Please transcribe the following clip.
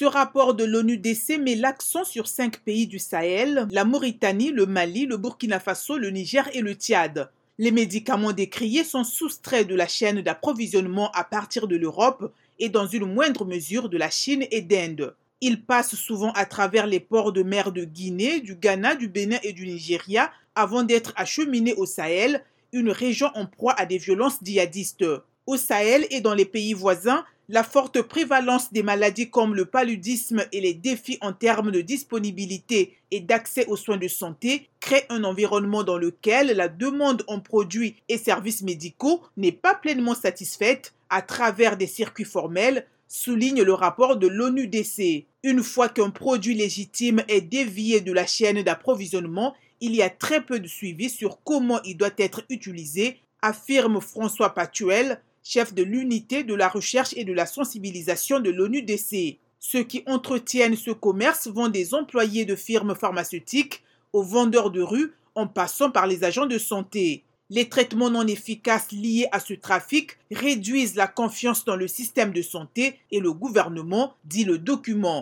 Ce rapport de l'ONU-DC met l'accent sur cinq pays du Sahel, la Mauritanie, le Mali, le Burkina Faso, le Niger et le Tchad. Les médicaments décriés sont soustraits de la chaîne d'approvisionnement à partir de l'Europe et dans une moindre mesure de la Chine et d'Inde. Ils passent souvent à travers les ports de mer de Guinée, du Ghana, du Bénin et du Nigeria avant d'être acheminés au Sahel, une région en proie à des violences djihadistes. Au Sahel et dans les pays voisins, la forte prévalence des maladies comme le paludisme et les défis en termes de disponibilité et d'accès aux soins de santé créent un environnement dans lequel la demande en produits et services médicaux n'est pas pleinement satisfaite à travers des circuits formels, souligne le rapport de l'ONU-DC. Une fois qu'un produit légitime est dévié de la chaîne d'approvisionnement, il y a très peu de suivi sur comment il doit être utilisé, affirme François Patuel, chef de l'unité de la recherche et de la sensibilisation de l'ONU-DC. Ceux qui entretiennent ce commerce vont des employés de firmes pharmaceutiques aux vendeurs de rue en passant par les agents de santé. Les traitements non efficaces liés à ce trafic réduisent la confiance dans le système de santé et le gouvernement, dit le document.